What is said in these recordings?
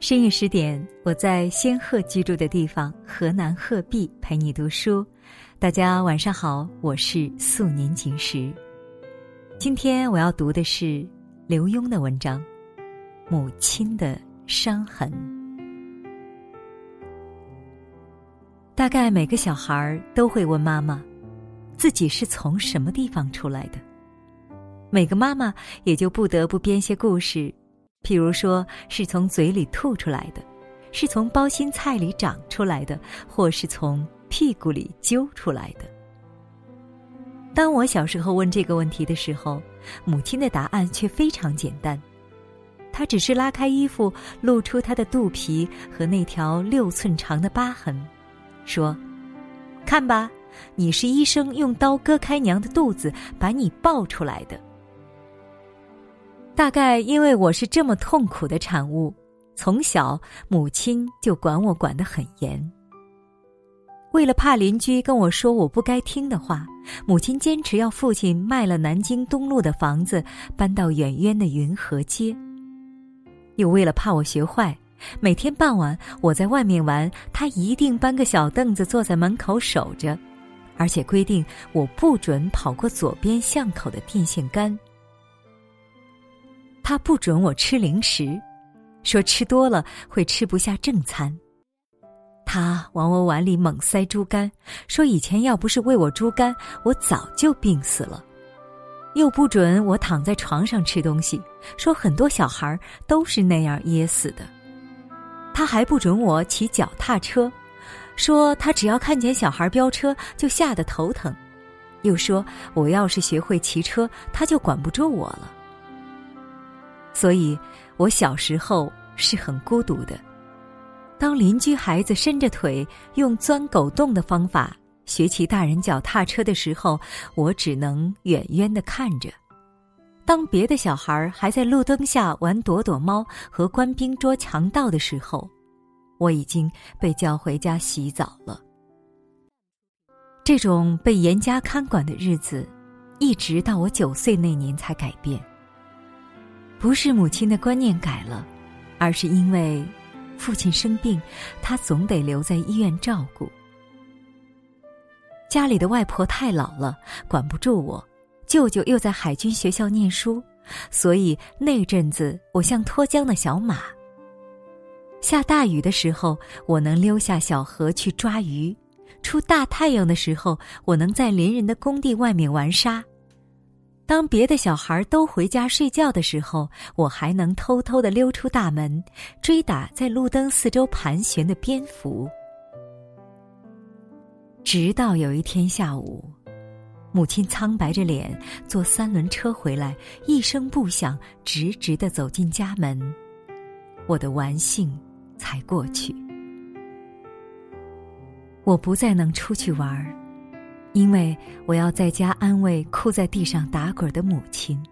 深夜十点，我在仙鹤居住的地方河南鹤壁陪你读书。大家晚上好，我是素年锦时。今天我要读的是刘墉的文章《母亲的伤痕》。大概每个小孩都会问妈妈，自己是从什么地方出来的。每个妈妈也就不得不编些故事。譬如说，是从嘴里吐出来的，是从包心菜里长出来的，或是从屁股里揪出来的。当我小时候问这个问题的时候，母亲的答案却非常简单，她只是拉开衣服，露出她的肚皮和那条六寸长的疤痕，说：“看吧，你是医生用刀割开娘的肚子，把你抱出来的。”大概因为我是这么痛苦的产物，从小母亲就管我管得很严。为了怕邻居跟我说我不该听的话，母亲坚持要父亲卖了南京东路的房子，搬到远远的云和街。又为了怕我学坏，每天傍晚我在外面玩，他一定搬个小凳子坐在门口守着，而且规定我不准跑过左边巷口的电线杆。他不准我吃零食，说吃多了会吃不下正餐。他往我碗里猛塞猪肝，说以前要不是喂我猪肝，我早就病死了。又不准我躺在床上吃东西，说很多小孩都是那样噎死的。他还不准我骑脚踏车，说他只要看见小孩飙车就吓得头疼。又说我要是学会骑车，他就管不住我了。所以，我小时候是很孤独的。当邻居孩子伸着腿用钻狗洞的方法学骑大人脚踏车的时候，我只能远远的看着；当别的小孩还在路灯下玩躲躲猫和官兵捉强盗的时候，我已经被叫回家洗澡了。这种被严加看管的日子，一直到我九岁那年才改变。不是母亲的观念改了，而是因为父亲生病，他总得留在医院照顾。家里的外婆太老了，管不住我；舅舅又在海军学校念书，所以那阵子我像脱缰的小马。下大雨的时候，我能溜下小河去抓鱼；出大太阳的时候，我能在邻人的工地外面玩沙。当别的小孩都回家睡觉的时候，我还能偷偷的溜出大门，追打在路灯四周盘旋的蝙蝠。直到有一天下午，母亲苍白着脸坐三轮车回来，一声不响，直直的走进家门，我的玩性才过去。我不再能出去玩儿。因为我要在家安慰哭在地上打滚的母亲，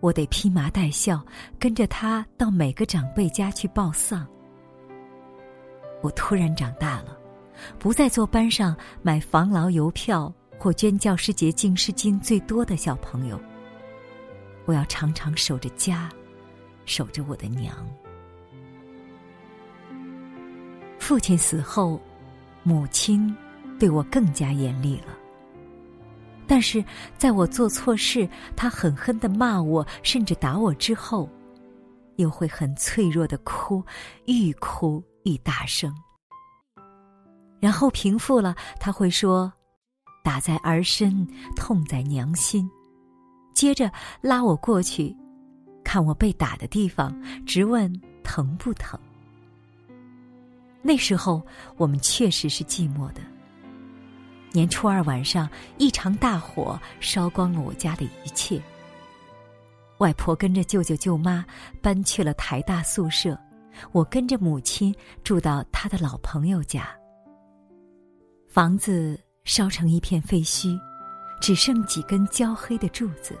我得披麻戴孝，跟着他到每个长辈家去报丧。我突然长大了，不再做班上买防劳邮票或捐教师节敬师金最多的小朋友。我要常常守着家，守着我的娘。父亲死后，母亲。对我更加严厉了。但是在我做错事，他狠狠的骂我，甚至打我之后，又会很脆弱的哭，愈哭愈大声。然后平复了，他会说：“打在儿身，痛在娘心。”接着拉我过去，看我被打的地方，直问疼不疼。那时候我们确实是寂寞的。年初二晚上，一场大火烧光了我家的一切。外婆跟着舅舅舅妈搬去了台大宿舍，我跟着母亲住到他的老朋友家。房子烧成一片废墟，只剩几根焦黑的柱子。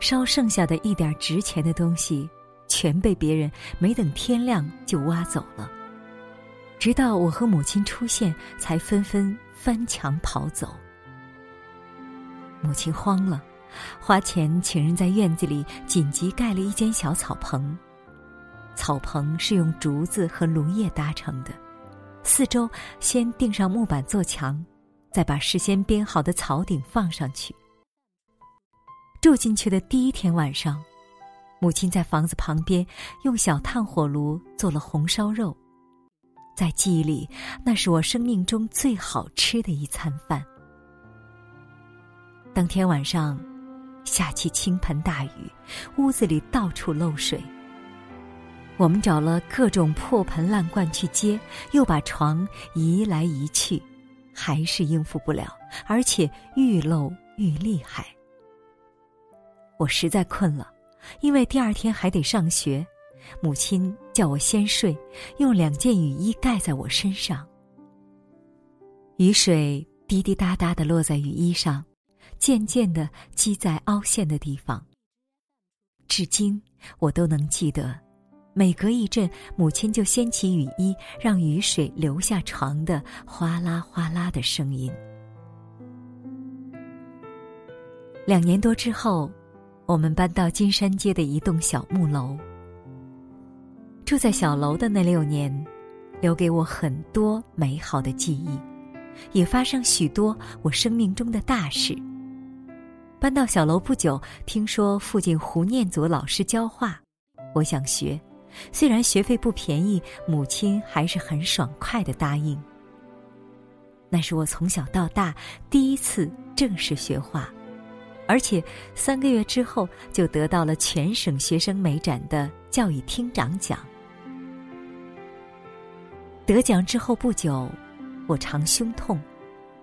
烧剩下的一点值钱的东西，全被别人没等天亮就挖走了。直到我和母亲出现，才纷纷翻墙跑走。母亲慌了，花钱请人在院子里紧急盖了一间小草棚。草棚是用竹子和芦叶搭成的，四周先钉上木板做墙，再把事先编好的草顶放上去。住进去的第一天晚上，母亲在房子旁边用小炭火炉做了红烧肉，在记忆里，那是我生命中最好吃的一餐饭。当天晚上，下起倾盆大雨，屋子里到处漏水。我们找了各种破盆烂罐去接，又把床移来移去，还是应付不了，而且愈漏愈厉害。我实在困了，因为第二天还得上学。母亲叫我先睡，用两件雨衣盖在我身上。雨水滴滴答答的落在雨衣上，渐渐的积在凹陷的地方。至今我都能记得。每隔一阵，母亲就掀起雨衣，让雨水流下床的哗啦哗啦的声音。两年多之后，我们搬到金山街的一栋小木楼。住在小楼的那六年，留给我很多美好的记忆，也发生许多我生命中的大事。搬到小楼不久，听说附近胡念祖老师教画，我想学。虽然学费不便宜，母亲还是很爽快的答应。那是我从小到大第一次正式学画，而且三个月之后就得到了全省学生美展的教育厅长奖。得奖之后不久，我常胸痛，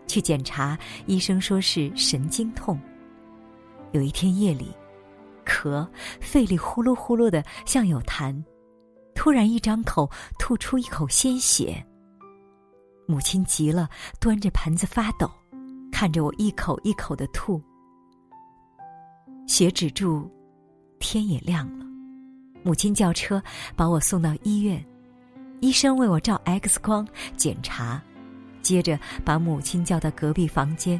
去检查，医生说是神经痛。有一天夜里，咳，肺里呼噜呼噜的，像有痰。突然一张口吐出一口鲜血，母亲急了，端着盆子发抖，看着我一口一口的吐。血止住，天也亮了，母亲叫车把我送到医院，医生为我照 X 光检查，接着把母亲叫到隔壁房间。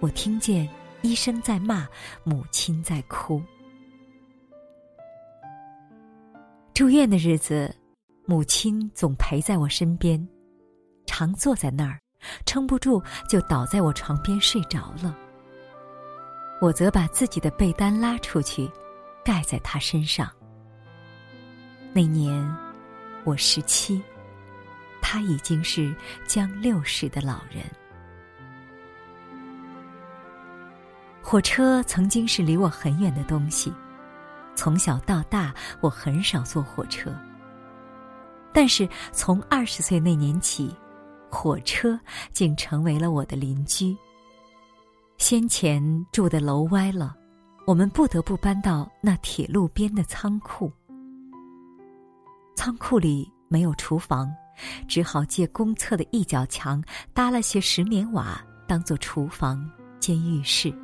我听见医生在骂，母亲在哭。住院的日子，母亲总陪在我身边，常坐在那儿，撑不住就倒在我床边睡着了。我则把自己的被单拉出去，盖在他身上。那年我十七，他已经是将六十的老人。火车曾经是离我很远的东西。从小到大，我很少坐火车。但是从二十岁那年起，火车竟成为了我的邻居。先前住的楼歪了，我们不得不搬到那铁路边的仓库。仓库里没有厨房，只好借公厕的一角墙搭了些石棉瓦，当做厨房兼浴室。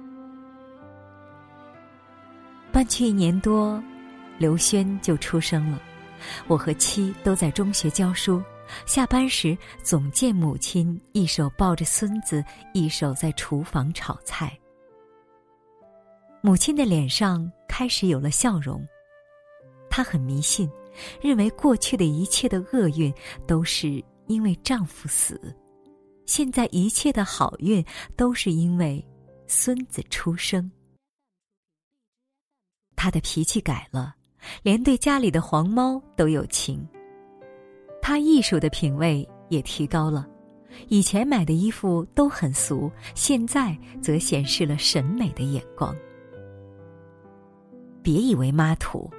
搬去一年多，刘轩就出生了。我和妻都在中学教书，下班时总见母亲一手抱着孙子，一手在厨房炒菜。母亲的脸上开始有了笑容。她很迷信，认为过去的一切的厄运都是因为丈夫死，现在一切的好运都是因为孙子出生。他的脾气改了，连对家里的黄猫都有情。他艺术的品味也提高了，以前买的衣服都很俗，现在则显示了审美的眼光。别以为妈土，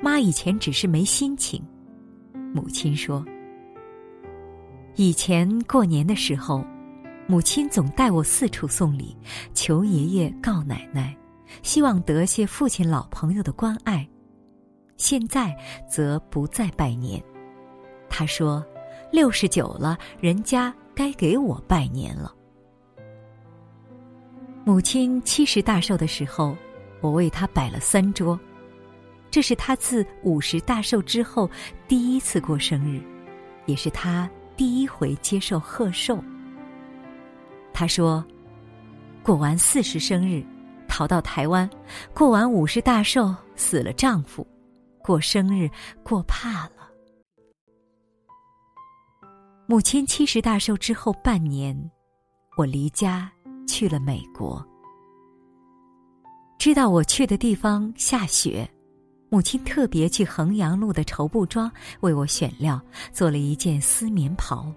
妈以前只是没心情。母亲说：“以前过年的时候，母亲总带我四处送礼，求爷爷告奶奶。”希望得些父亲老朋友的关爱，现在则不再拜年。他说：“六十九了，人家该给我拜年了。”母亲七十大寿的时候，我为她摆了三桌，这是她自五十大寿之后第一次过生日，也是她第一回接受贺寿。他说：“过完四十生日。”逃到台湾，过完五十大寿，死了丈夫，过生日过怕了。母亲七十大寿之后半年，我离家去了美国。知道我去的地方下雪，母亲特别去衡阳路的绸布庄为我选料，做了一件丝棉袍。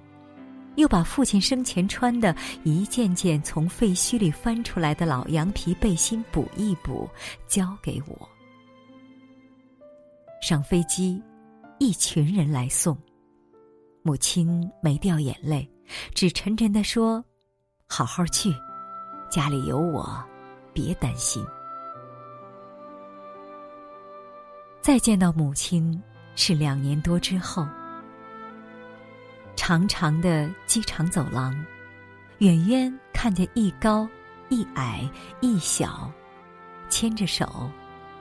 又把父亲生前穿的一件件从废墟里翻出来的老羊皮背心补一补，交给我。上飞机，一群人来送，母亲没掉眼泪，只沉沉的说：“好好去，家里有我，别担心。”再见到母亲是两年多之后。长长的机场走廊，远远看见一高一矮一小，牵着手，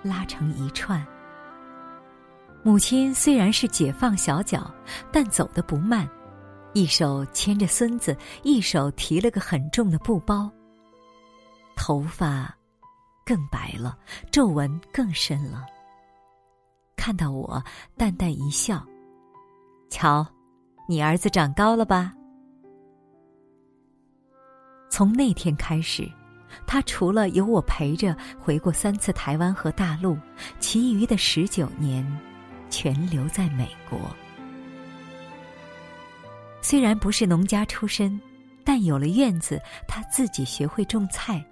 拉成一串。母亲虽然是解放小脚，但走得不慢，一手牵着孙子，一手提了个很重的布包。头发更白了，皱纹更深了。看到我，淡淡一笑，瞧。你儿子长高了吧？从那天开始，他除了有我陪着回过三次台湾和大陆，其余的十九年，全留在美国。虽然不是农家出身，但有了院子，他自己学会种菜，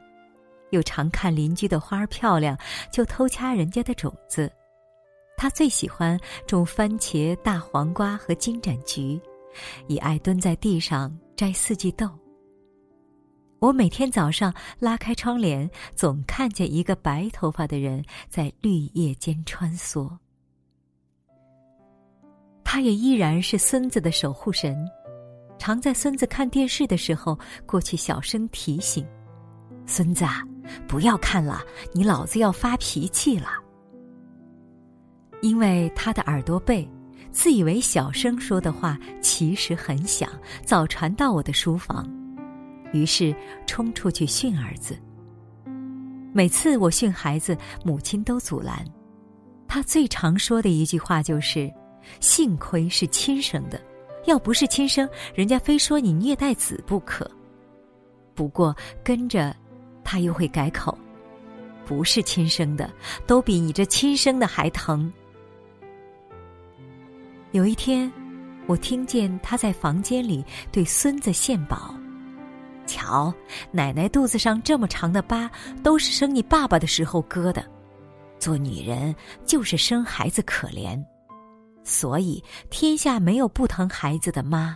又常看邻居的花儿漂亮，就偷掐人家的种子。他最喜欢种番茄、大黄瓜和金盏菊，也爱蹲在地上摘四季豆。我每天早上拉开窗帘，总看见一个白头发的人在绿叶间穿梭。他也依然是孙子的守护神，常在孙子看电视的时候过去小声提醒：“孙子，不要看了，你老子要发脾气了。”因为他的耳朵背，自以为小声说的话其实很响，早传到我的书房，于是冲出去训儿子。每次我训孩子，母亲都阻拦。他最常说的一句话就是：“幸亏是亲生的，要不是亲生，人家非说你虐待子不可。”不过跟着，他又会改口：“不是亲生的，都比你这亲生的还疼。”有一天，我听见他在房间里对孙子献宝：“瞧，奶奶肚子上这么长的疤，都是生你爸爸的时候割的。做女人就是生孩子可怜，所以天下没有不疼孩子的妈。”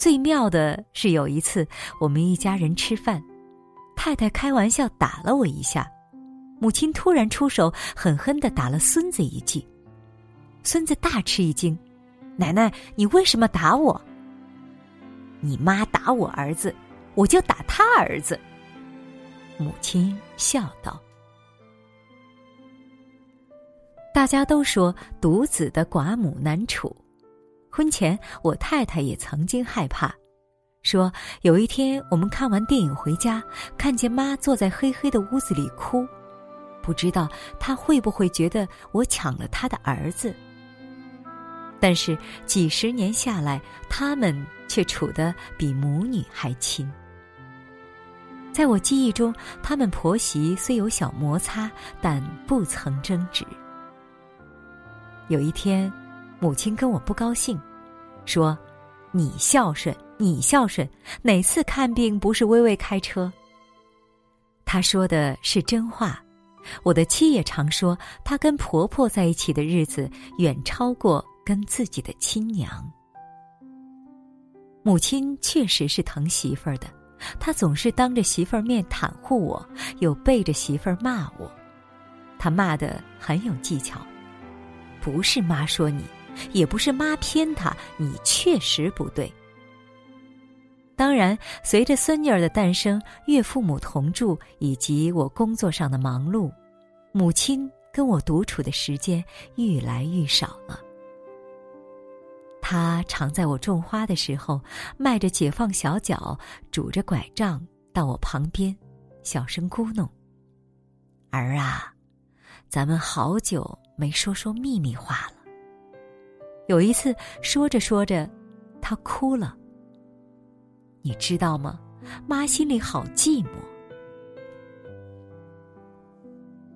最妙的是有一次，我们一家人吃饭，太太开玩笑打了我一下，母亲突然出手，狠狠的打了孙子一记。孙子大吃一惊：“奶奶，你为什么打我？”“你妈打我儿子，我就打他儿子。”母亲笑道。大家都说独子的寡母难处，婚前我太太也曾经害怕，说有一天我们看完电影回家，看见妈坐在黑黑的屋子里哭，不知道她会不会觉得我抢了她的儿子。但是几十年下来，他们却处得比母女还亲。在我记忆中，他们婆媳虽有小摩擦，但不曾争执。有一天，母亲跟我不高兴，说：“你孝顺，你孝顺，哪次看病不是微微开车？”她说的是真话。我的妻也常说，她跟婆婆在一起的日子远超过。跟自己的亲娘，母亲确实是疼媳妇儿的，她总是当着媳妇儿面袒护我，又背着媳妇儿骂我。她骂的很有技巧，不是妈说你，也不是妈偏她，你确实不对。当然，随着孙女儿的诞生，岳父母同住，以及我工作上的忙碌，母亲跟我独处的时间愈来愈少了。他常在我种花的时候，迈着解放小脚，拄着拐杖到我旁边，小声咕哝：“儿啊，咱们好久没说说秘密话了。有一次说着说着，他哭了。你知道吗？妈心里好寂寞。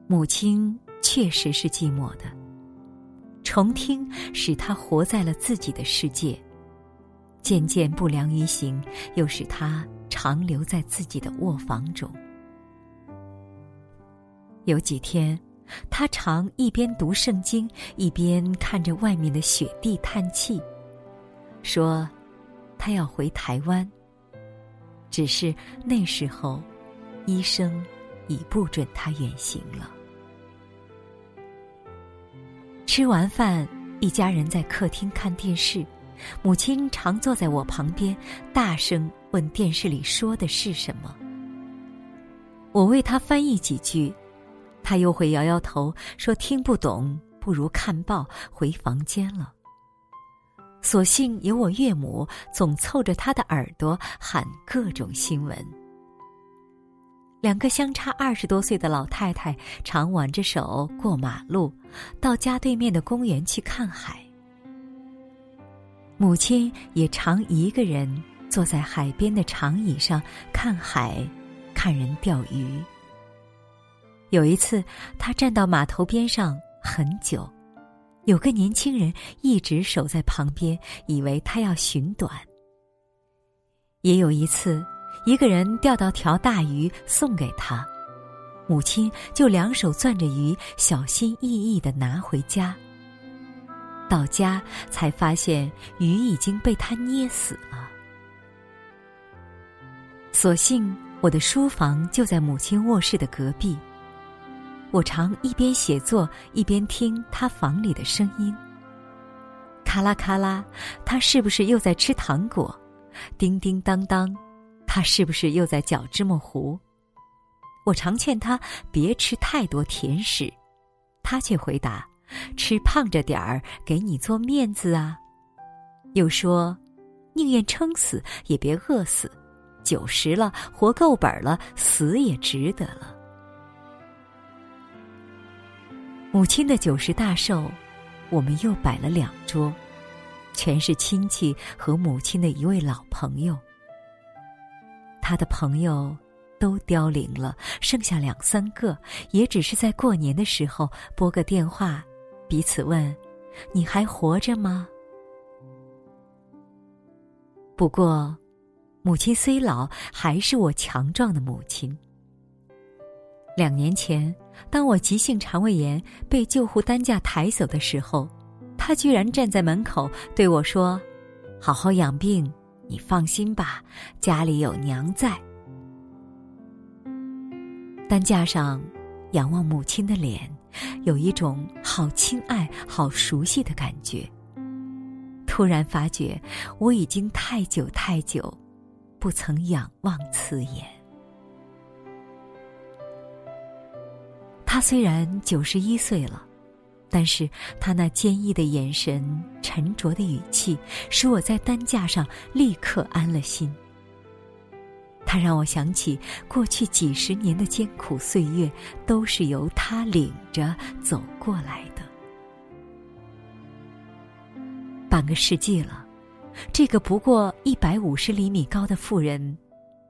母亲确实是寂寞的。重听使他活在了自己的世界，渐渐不良于行，又使他长留在自己的卧房中。有几天，他常一边读圣经，一边看着外面的雪地叹气，说：“他要回台湾。”只是那时候，医生已不准他远行了。吃完饭，一家人在客厅看电视，母亲常坐在我旁边，大声问电视里说的是什么。我为他翻译几句，他又会摇摇头说听不懂，不如看报，回房间了。所幸有我岳母总凑着他的耳朵喊各种新闻。两个相差二十多岁的老太太常挽着手过马路，到家对面的公园去看海。母亲也常一个人坐在海边的长椅上看海，看人钓鱼。有一次，她站到码头边上很久。有个年轻人一直守在旁边，以为他要寻短。也有一次，一个人钓到条大鱼送给他，母亲就两手攥着鱼，小心翼翼的拿回家。到家才发现鱼已经被他捏死了。所幸我的书房就在母亲卧室的隔壁。我常一边写作一边听他房里的声音。咔啦咔啦，他是不是又在吃糖果？叮叮当当，他是不是又在搅芝麻糊？我常劝他别吃太多甜食，他却回答：“吃胖着点儿，给你做面子啊。”又说：“宁愿撑死也别饿死，九十了活够本了，死也值得了。”母亲的九十大寿，我们又摆了两桌，全是亲戚和母亲的一位老朋友。他的朋友都凋零了，剩下两三个，也只是在过年的时候拨个电话，彼此问：“你还活着吗？”不过，母亲虽老，还是我强壮的母亲。两年前，当我急性肠胃炎被救护担架抬走的时候，他居然站在门口对我说：“好好养病，你放心吧，家里有娘在。”担架上，仰望母亲的脸，有一种好亲爱、好熟悉的感觉。突然发觉，我已经太久太久，不曾仰望此眼。他虽然九十一岁了，但是他那坚毅的眼神、沉着的语气，使我在担架上立刻安了心。他让我想起过去几十年的艰苦岁月，都是由他领着走过来的。半个世纪了，这个不过一百五十厘米高的妇人。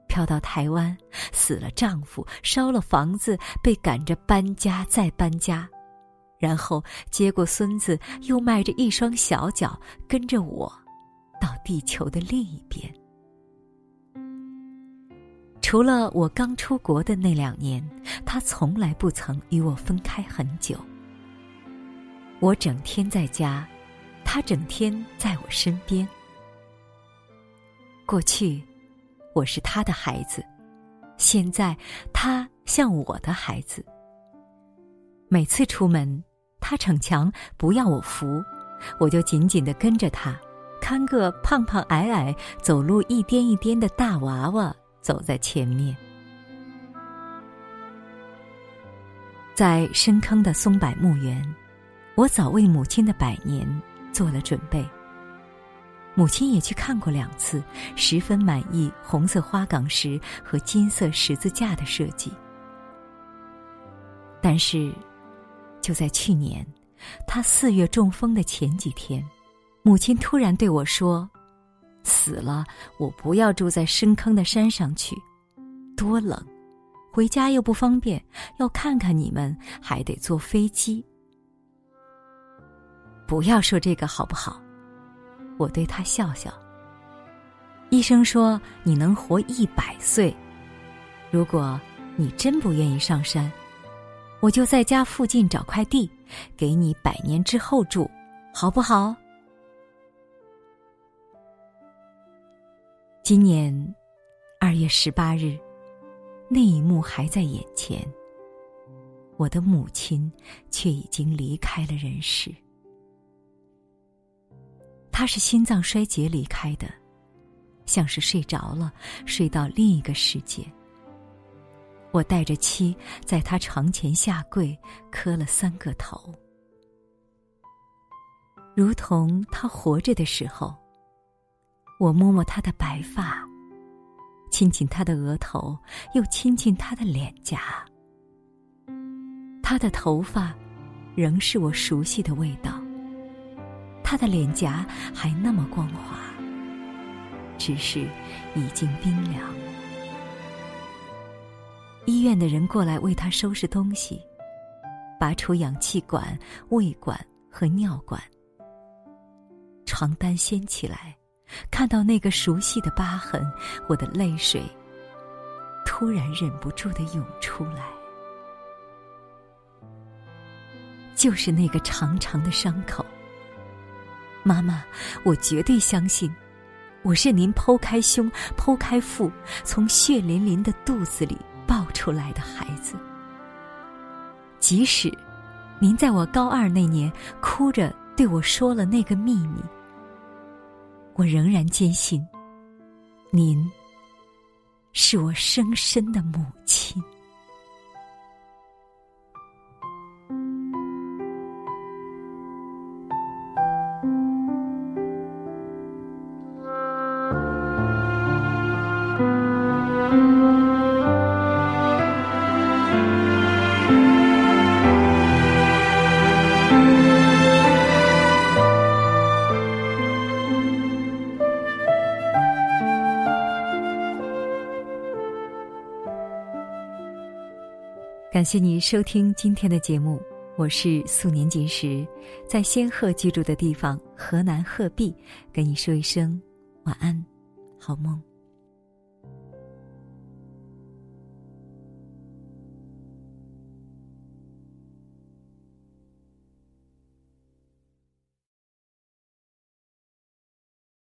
飘到台湾，死了丈夫，烧了房子，被赶着搬家再搬家，然后接过孙子，又迈着一双小脚跟着我，到地球的另一边。除了我刚出国的那两年，他从来不曾与我分开很久。我整天在家，他整天在我身边。过去。我是他的孩子，现在他像我的孩子。每次出门，他逞强不要我扶，我就紧紧的跟着他，看个胖胖矮矮、走路一颠一颠的大娃娃走在前面。在深坑的松柏墓园，我早为母亲的百年做了准备。母亲也去看过两次，十分满意红色花岗石和金色十字架的设计。但是，就在去年，他四月中风的前几天，母亲突然对我说：“死了，我不要住在深坑的山上去，多冷，回家又不方便，要看看你们还得坐飞机。”不要说这个好不好？我对他笑笑。医生说你能活一百岁，如果你真不愿意上山，我就在家附近找块地，给你百年之后住，好不好？今年二月十八日，那一幕还在眼前，我的母亲却已经离开了人世。她是心脏衰竭离开的，像是睡着了，睡到另一个世界。我带着妻在他床前下跪，磕了三个头，如同他活着的时候。我摸摸他的白发，亲亲他的额头，又亲亲他的脸颊。他的头发，仍是我熟悉的味道。他的脸颊还那么光滑，只是已经冰凉。医院的人过来为他收拾东西，拔出氧气管、胃管和尿管。床单掀起来，看到那个熟悉的疤痕，我的泪水突然忍不住的涌出来。就是那个长长的伤口。妈妈，我绝对相信，我是您剖开胸、剖开腹，从血淋淋的肚子里出来的孩子。即使您在我高二那年哭着对我说了那个秘密，我仍然坚信，您是我深深的母亲。感谢您收听今天的节目，我是素年锦时，在仙鹤居住的地方河南鹤壁，跟你说一声晚安，好梦。